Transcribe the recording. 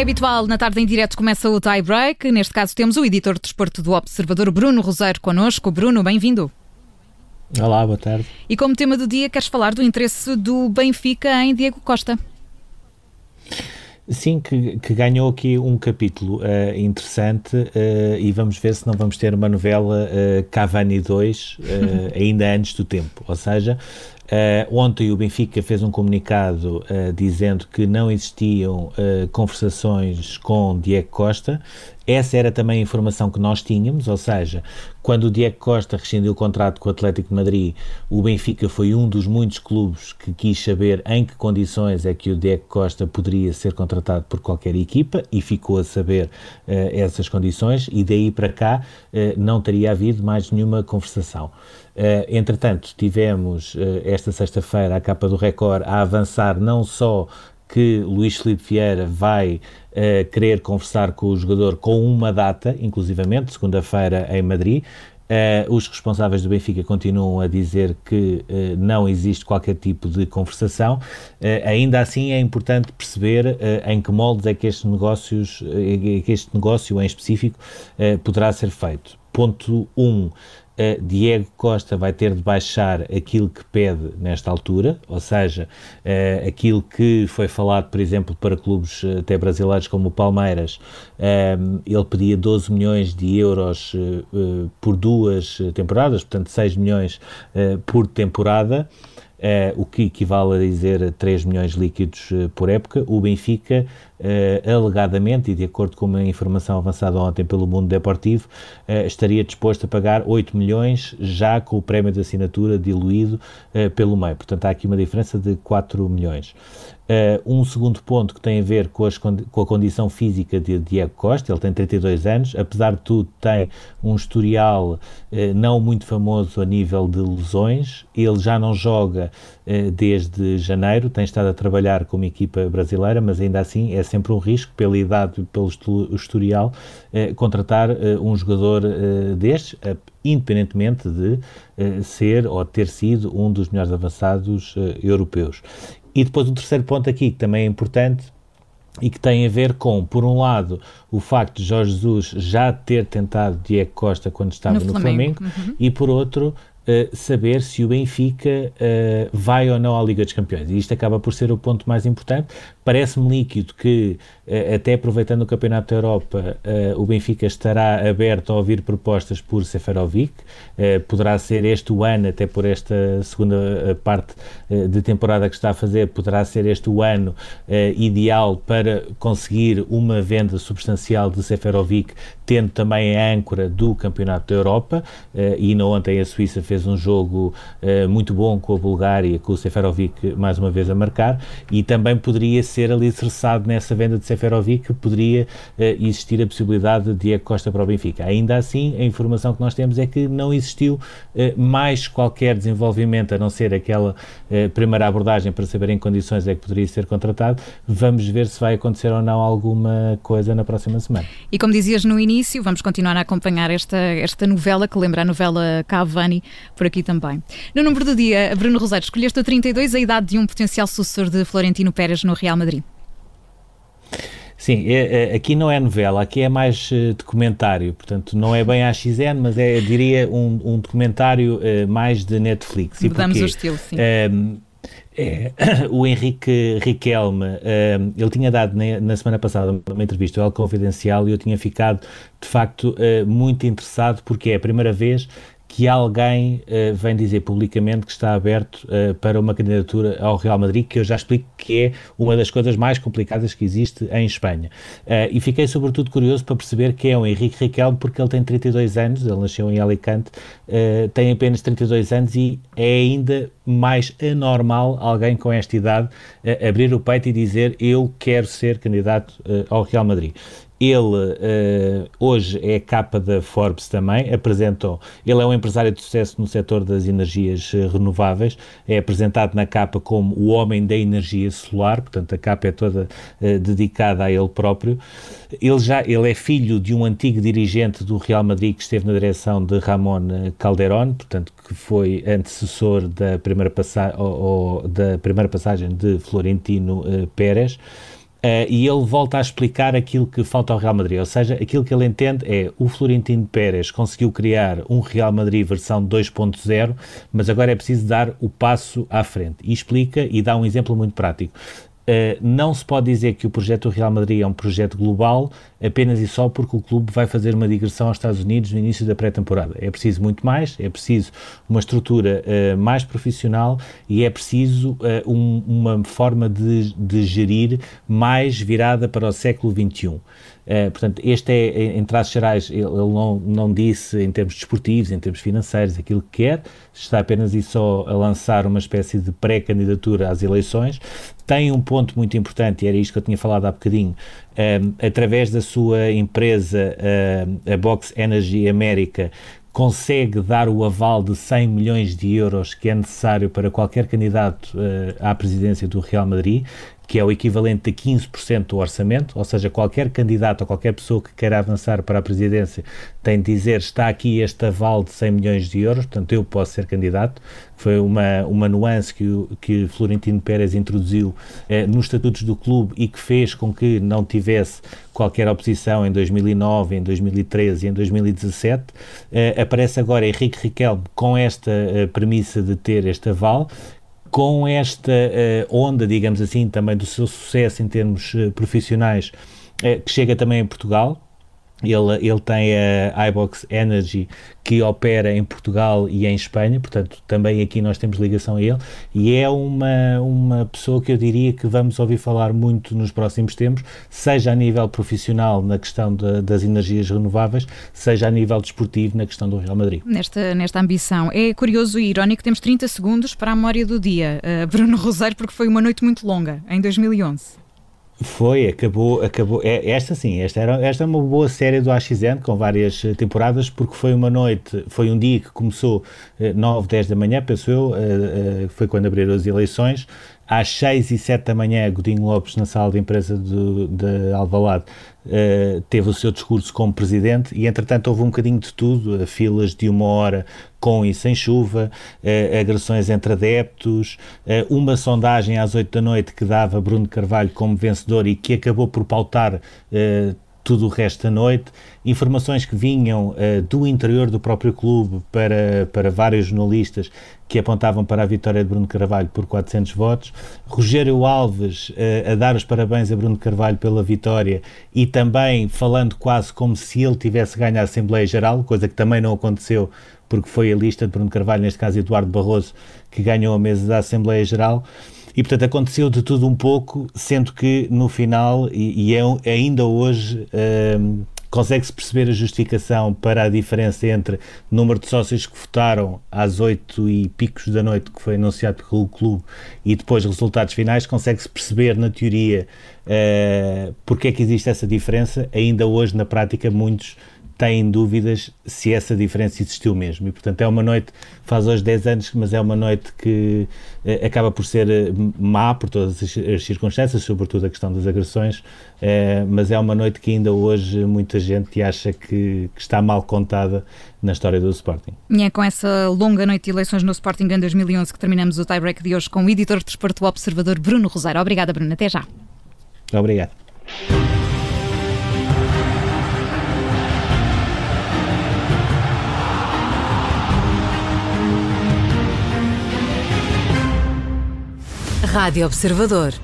é habitual, na tarde em direto começa o tie break. Neste caso temos o editor de desporto do Observador, Bruno Roseiro, connosco. Bruno, bem-vindo. Olá, boa tarde. E como tema do dia, queres falar do interesse do Benfica em Diego Costa? Sim, que, que, ganhou aqui um capítulo uh, interessante uh, e vamos ver se não vamos ter uma novela uh, Cavani 2 ainda antes do tempo. Ou seja, ontem o Benfica fez um comunicado dizendo que não existiam conversações com Diego Costa essa era também a informação que nós tínhamos, ou seja, quando o Diego Costa rescindiu o contrato com o Atlético de Madrid, o Benfica foi um dos muitos clubes que quis saber em que condições é que o Diego Costa poderia ser contratado por qualquer equipa e ficou a saber uh, essas condições e daí para cá uh, não teria havido mais nenhuma conversação. Uh, entretanto, tivemos esta sexta-feira a capa do Record a avançar não só que Luís Felipe Vieira vai uh, querer conversar com o jogador com uma data, inclusivamente, segunda-feira em Madrid. Uh, os responsáveis do Benfica continuam a dizer que uh, não existe qualquer tipo de conversação. Uh, ainda assim, é importante perceber em que moldes é que este, negócios, que este negócio em específico poderá ser feito. Ponto 1. Um, uh, Diego Costa vai ter de baixar aquilo que pede nesta altura, ou seja, uh, aquilo que foi falado, por exemplo, para clubes eh, até brasileiros como o Palmeiras, ele pedia 12 milhões de euros por duas temporadas, portanto 6 milhões por temporada. Uh, o que equivale a dizer 3 milhões líquidos uh, por época. O Benfica, uh, alegadamente, e de acordo com uma informação avançada ontem pelo Mundo Deportivo, estaria disposto a pagar 8 milhões, já com o prémio de assinatura diluído pelo meio. Portanto, há aqui uma diferença de 4 milhões. Uh, um segundo ponto que tem a ver com, as, com, a condição física de Diego Costa, ele tem 32 anos, apesar de tudo tem um historial uh, não muito famoso a nível de lesões, ele já não joga uh, desde janeiro, tem estado a trabalhar com uma equipa brasileira, mas ainda assim é sempre um risco, pela idade e pelo historial, contratar um jogador destes, independentemente de ser ou ter sido um dos melhores avançados europeus. E depois um terceiro ponto aqui que também é importante e que tem a ver com, por um lado, o facto de Jorge Jesus já ter tentado Diego Costa quando estava no, no Flamengo, Flamengo uhum. e por outro, saber se o Benfica uh, vai ou não à Liga dos Campeões. E isto acaba por ser o ponto mais importante. Parece-me líquido que, uh, até aproveitando o Campeonato da Europa, o Benfica estará aberto a ouvir propostas por Seferovic. poderá ser este o ano, até por esta segunda parte de temporada que está a fazer, poderá ser este o ano ideal para conseguir uma venda substancial de Seferovic, tendo também a âncora do Campeonato da Europa. e não ontem a Suíça fez um jogo uh, muito bom com a Bulgária, com o Seferovic mais uma vez a marcar, e também poderia ser alicerçado nessa venda de Seferovic, poderia uh, existir a possibilidade de Diego Costa para o Benfica. Ainda assim, a informação que nós temos é que não existiu uh, mais qualquer desenvolvimento, a não ser aquela primeira abordagem para saber em condições é que poderia ser contratado. Vamos ver se vai acontecer ou não alguma coisa na próxima semana. E como dizias no início, vamos continuar a acompanhar esta, esta novela que lembra a novela Cavani, por aqui também. No número do dia, Bruno Rosário, escolheste a 32 a idade de um potencial sucessor de Florentino Pérez no Real Madrid. Sim, é, é, aqui não é novela, aqui é mais uh, documentário, portanto não é bem a XN, mas é, diria, um, um documentário uh, mais de Netflix. Mudamos o estilo, sim. Uh, é, o Henrique Riquelme, ele tinha dado na, na, semana passada uma entrevista ao Confidencial e eu tinha ficado, de facto, muito interessado porque é a primeira vez que alguém uh, vem dizer publicamente que está aberto uh, para uma candidatura ao Real Madrid, que eu já explico que é uma das coisas mais complicadas que existe em Espanha. Uh, e fiquei sobretudo curioso para perceber que é o Henrique Riquelme, porque ele tem 32 anos, ele nasceu em Alicante, tem apenas 32 anos e é ainda mais anormal alguém com esta idade abrir o peito e dizer eu quero ser candidato ao Real Madrid. Ele uh, hoje é capa da Forbes também, apresentou, ele é um empresário de sucesso no setor das energias uh, renováveis, é apresentado na capa como o homem da energia solar, portanto a capa é toda uh, dedicada a ele próprio. Ele já ele é filho de um antigo dirigente do Real Madrid que esteve na direção de Ramón Calderón, portanto que foi antecessor da primeira, passa ou, ou da primeira passagem de Florentino Pérez. Uh, e ele volta a explicar aquilo que falta ao Real Madrid, ou seja, aquilo que ele entende é o Florentino Pérez conseguiu criar um Real Madrid versão 2.0, mas agora é preciso dar o passo à frente. E explica e dá um exemplo muito prático. Uh, não se pode dizer que o projeto do Real Madrid é um projeto global apenas e só porque o clube vai fazer uma digressão aos Estados Unidos no início da pré-temporada. É preciso muito mais, é preciso uma estrutura uh, mais profissional e é preciso uh, um, uma forma de, de, gerir mais virada para o século XXI. Uh, portanto, este é, em traços gerais, ele, ele não, não disse em termos desportivos, em termos financeiros, aquilo que quer, está apenas e só a lançar uma espécie de pré-candidatura às eleições. Tem um ponto muito importante, e era isto que eu tinha falado há bocadinho, um, ehm, através da sua empresa, uh, a Box Energy América, consegue dar o aval de 100 milhões de euros que é necessário para qualquer candidato uh, à presidência do Real Madrid, que é o equivalente a 15% do orçamento, ou seja, qualquer candidato ou qualquer pessoa que queira avançar para a presidência tem de dizer está aqui este aval de 100 milhões de euros, portanto eu posso ser candidato. Foi uma, uma nuance que, que Florentino Pérez introduziu eh, nos estatutos do clube e que fez com que não tivesse qualquer oposição em 2009, em 2013 e em 2017. Eh, aparece agora Henrique Riquelme com esta eh, premissa de ter este aval, com esta uh, onda, digamos assim, também do seu sucesso em termos uh, profissionais, uh, que chega também em Portugal. Ele, ele tem a iBox Energy que opera em Portugal e em Espanha, portanto, também aqui nós temos ligação a ele. E é uma, uma pessoa que eu diria que vamos ouvir falar muito nos próximos tempos, seja a nível profissional na questão de, das energias renováveis, seja a nível desportivo na questão do Real Madrid. Nesta, nesta ambição. É curioso e irónico, temos 30 segundos para a memória do dia. Uh, Bruno Rosário, porque foi uma noite muito longa, em 2011. Foi, acabou, acabou. É, esta sim, esta, era, esta é uma boa série do AXN com várias eh, temporadas, porque foi uma noite, foi um dia que começou eh, 9, 10 da manhã, penso eu, eh, eh, foi quando abriram as eleições, às 6 e 7 da manhã, Godinho Lopes, na sala de imprensa de Alvalade, uh, teve o seu discurso como presidente e, entretanto, houve um bocadinho de tudo, filas de uma hora com e sem chuva, uh, agressões entre adeptos, uh, uma sondagem às 8 da noite que dava Bruno Carvalho como vencedor e que acabou por pautar tudo o resto da noite, informações que vinham uh, do interior do próprio clube para, para vários jornalistas que apontavam para a vitória de Bruno Carvalho por 400 votos, Rogério Alves uh, a dar os parabéns a Bruno Carvalho pela vitória e também falando quase como se ele tivesse ganho a Assembleia Geral, coisa que também não aconteceu porque foi a lista de Bruno Carvalho, neste caso Eduardo Barroso, que ganhou a mesa da Assembleia Geral. E, portanto, aconteceu de tudo um pouco, sendo que no final, e, e é, ainda hoje, um, consegue-se perceber a justificação para a diferença entre o número de sócios que votaram às oito e picos da noite, que foi anunciado pelo clube, e depois resultados finais, consegue-se perceber na teoria uh, porque é que existe essa diferença. Ainda hoje, na prática, muitos têm dúvidas se essa diferença existiu mesmo. E, portanto, é uma noite, faz hoje 10 anos, mas é uma noite que eh, acaba por ser eh, má por todas as, as, circunstâncias, sobretudo a questão das agressões, eh, mas é uma noite que ainda hoje muita gente acha que, que, está mal contada na história do Sporting. E é com essa longa noite de eleições no Sporting em 2011 que terminamos o tie-break de hoje com o editor de desporto, o observador Bruno Rosário. Obrigada, Bruno. Até já. Obrigado. Rádio Observador.